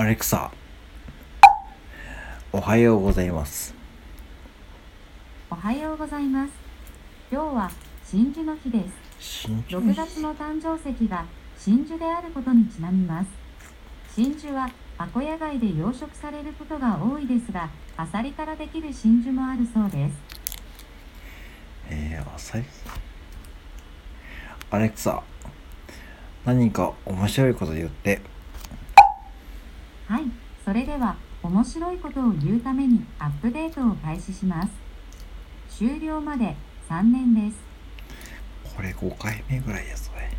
アレクサおはようございますおはようございます。今日は真珠の日です。真珠6月の誕生石が真珠であることにちなみます。真珠はアコヤ貝で養殖されることが多いですが、アサリからできる真珠もあるそうです。えー、アサリ？アレクサ何か面白いこと言ってはい、それでは面白いことを言うためにアップデートを開始します。終了まで3年です。これ5回目ぐらいやそれ